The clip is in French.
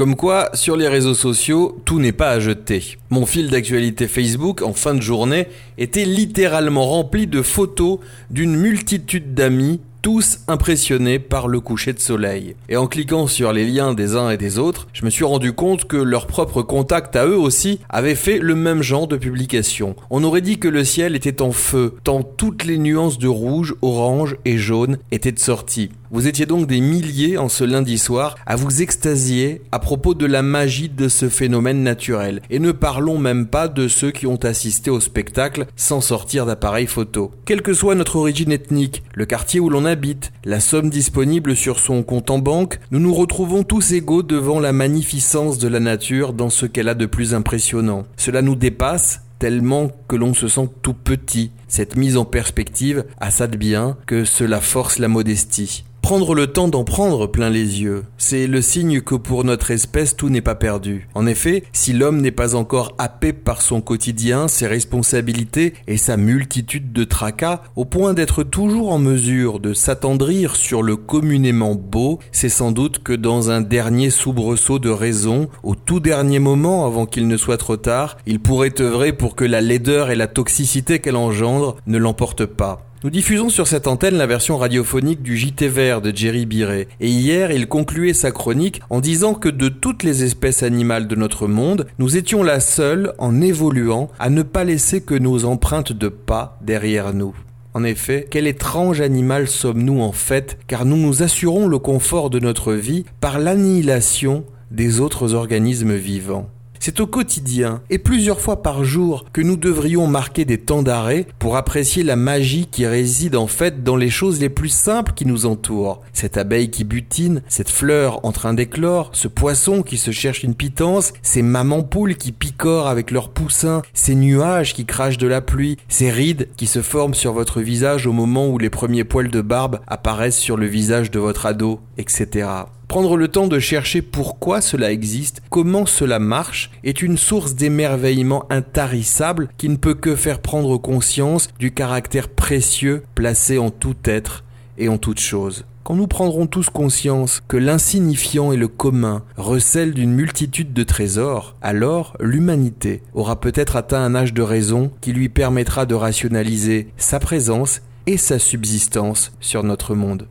Comme quoi, sur les réseaux sociaux, tout n'est pas à jeter. Mon fil d'actualité Facebook, en fin de journée, était littéralement rempli de photos d'une multitude d'amis tous impressionnés par le coucher de soleil. Et en cliquant sur les liens des uns et des autres, je me suis rendu compte que leur propre contact à eux aussi avait fait le même genre de publication. On aurait dit que le ciel était en feu, tant toutes les nuances de rouge, orange et jaune étaient de sortie. Vous étiez donc des milliers en ce lundi soir à vous extasier à propos de la magie de ce phénomène naturel. Et ne parlons même pas de ceux qui ont assisté au spectacle sans sortir d'appareil photo. Quelle que soit notre origine ethnique, le quartier où l'on habite, la somme disponible sur son compte en banque, nous nous retrouvons tous égaux devant la magnificence de la nature dans ce qu'elle a de plus impressionnant. Cela nous dépasse tellement que l'on se sent tout petit. Cette mise en perspective a ça de bien que cela force la modestie. Prendre le temps d'en prendre plein les yeux, c'est le signe que pour notre espèce tout n'est pas perdu. En effet, si l'homme n'est pas encore happé par son quotidien, ses responsabilités et sa multitude de tracas, au point d'être toujours en mesure de s'attendrir sur le communément beau, c'est sans doute que dans un dernier soubresaut de raison, au tout dernier moment avant qu'il ne soit trop tard, il pourrait œuvrer pour que la laideur et la toxicité qu'elle engendre ne l'emportent pas. Nous diffusons sur cette antenne la version radiophonique du JT vert de Jerry Biret. Et hier, il concluait sa chronique en disant que de toutes les espèces animales de notre monde, nous étions la seule, en évoluant, à ne pas laisser que nos empreintes de pas derrière nous. En effet, quel étrange animal sommes-nous en fait, car nous nous assurons le confort de notre vie par l'annihilation des autres organismes vivants. C'est au quotidien et plusieurs fois par jour que nous devrions marquer des temps d'arrêt pour apprécier la magie qui réside en fait dans les choses les plus simples qui nous entourent. Cette abeille qui butine, cette fleur en train d'éclore, ce poisson qui se cherche une pitance, ces mamans poules qui picorent avec leurs poussins, ces nuages qui crachent de la pluie, ces rides qui se forment sur votre visage au moment où les premiers poils de barbe apparaissent sur le visage de votre ado, etc. Prendre le temps de chercher pourquoi cela existe, comment cela marche, est une source d'émerveillement intarissable qui ne peut que faire prendre conscience du caractère précieux placé en tout être et en toute chose. Quand nous prendrons tous conscience que l'insignifiant et le commun recèlent d'une multitude de trésors, alors l'humanité aura peut-être atteint un âge de raison qui lui permettra de rationaliser sa présence et sa subsistance sur notre monde.